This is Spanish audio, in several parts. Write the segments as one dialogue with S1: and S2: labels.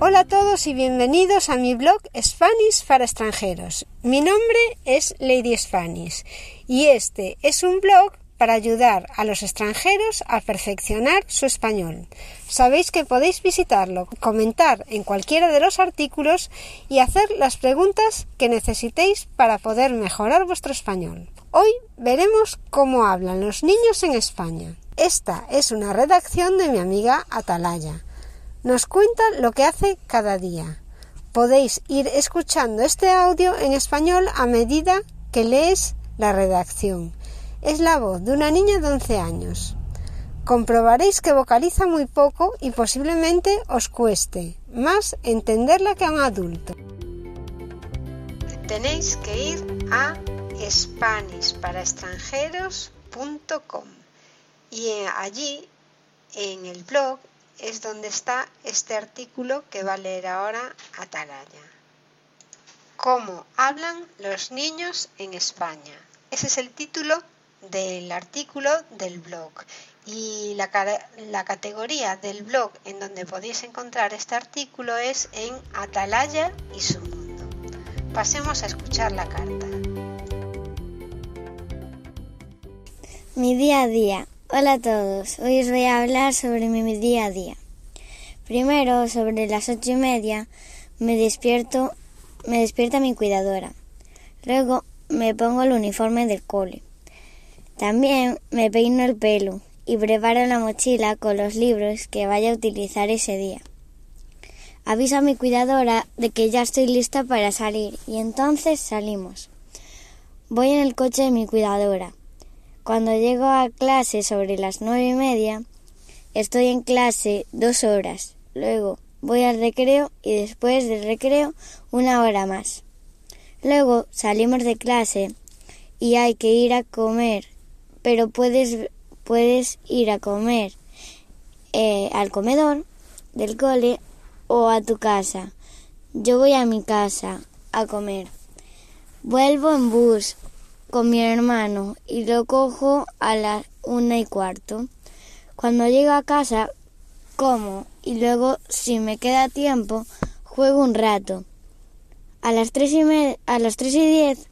S1: Hola a todos y bienvenidos a mi blog Spanish para extranjeros. Mi nombre es Lady Spanish y este es un blog para ayudar a los extranjeros a perfeccionar su español. Sabéis que podéis visitarlo, comentar en cualquiera de los artículos y hacer las preguntas que necesitéis para poder mejorar vuestro español. Hoy veremos cómo hablan los niños en España. Esta es una redacción de mi amiga Atalaya nos cuenta lo que hace cada día. Podéis ir escuchando este audio en español a medida que lees la redacción. Es la voz de una niña de 11 años. Comprobaréis que vocaliza muy poco y posiblemente os cueste más entenderla que a un adulto. Tenéis que ir a SpanishParaExtranjeros.com y allí en el blog es donde está este artículo que va a leer ahora Atalaya. ¿Cómo hablan los niños en España? Ese es el título del artículo del blog. Y la, la, categoría del blog en donde podéis encontrar este artículo es en Atalaya y su mundo. Pasemos a escuchar la carta.
S2: Mi día a día. Hola a todos, hoy os voy a hablar sobre mi día a día. Primero, sobre las ocho y media, me despierto, me despierta mi cuidadora. Luego me pongo el uniforme del cole. También me peino el pelo y preparo la mochila con los libros que vaya a utilizar ese día. Aviso a mi cuidadora de que ya estoy lista para salir y entonces salimos. Voy en el coche de mi cuidadora. Cuando llego a clase sobre las nueve y media, estoy en clase dos horas. Luego voy al recreo y después del recreo una hora más. Luego salimos de clase y hay que ir a comer, pero puedes, puedes ir a comer eh, al comedor del cole o a tu casa. Yo voy a mi casa a comer. Vuelvo en bus con mi hermano y lo cojo a las una y cuarto. Cuando llego a casa, como y luego, si me queda tiempo, juego un rato. A las tres y, a las tres y diez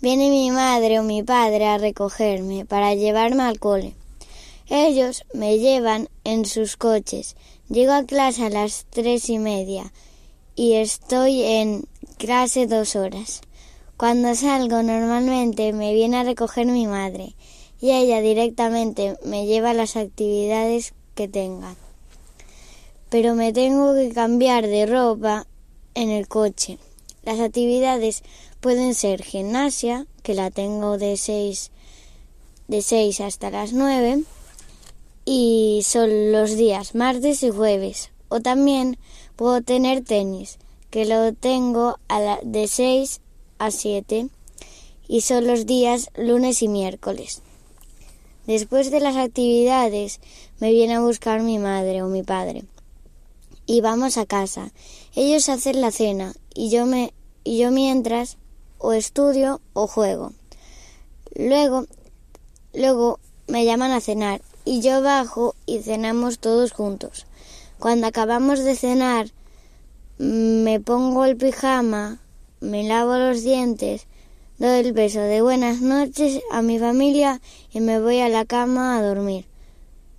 S2: viene mi madre o mi padre a recogerme para llevarme al cole. Ellos me llevan en sus coches. Llego a clase a las tres y media y estoy en clase dos horas. Cuando salgo normalmente me viene a recoger mi madre y ella directamente me lleva a las actividades que tenga. Pero me tengo que cambiar de ropa en el coche. Las actividades pueden ser gimnasia, que la tengo de 6 de 6 hasta las 9 y son los días martes y jueves. O también puedo tener tenis, que lo tengo a la, de 6 a 7 y son los días lunes y miércoles. Después de las actividades me viene a buscar mi madre o mi padre y vamos a casa. Ellos hacen la cena y yo me y yo mientras o estudio o juego. Luego luego me llaman a cenar y yo bajo y cenamos todos juntos. Cuando acabamos de cenar me pongo el pijama me lavo los dientes, doy el beso de buenas noches a mi familia y me voy a la cama a dormir.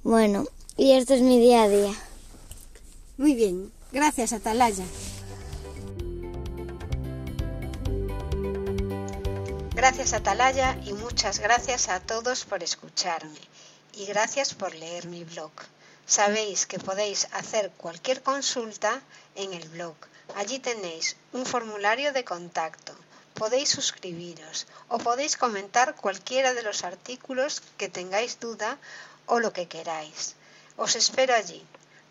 S2: Bueno, y esto es mi día a día.
S1: Muy bien, gracias Atalaya. Gracias Atalaya y muchas gracias a todos por escucharme y gracias por leer mi blog. Sabéis que podéis hacer cualquier consulta en el blog Allí tenéis un formulario de contacto. Podéis suscribiros o podéis comentar cualquiera de los artículos que tengáis duda o lo que queráis. Os espero allí.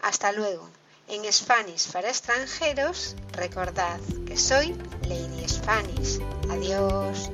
S1: Hasta luego. En Spanish para extranjeros, recordad que soy Lady Spanish. Adiós.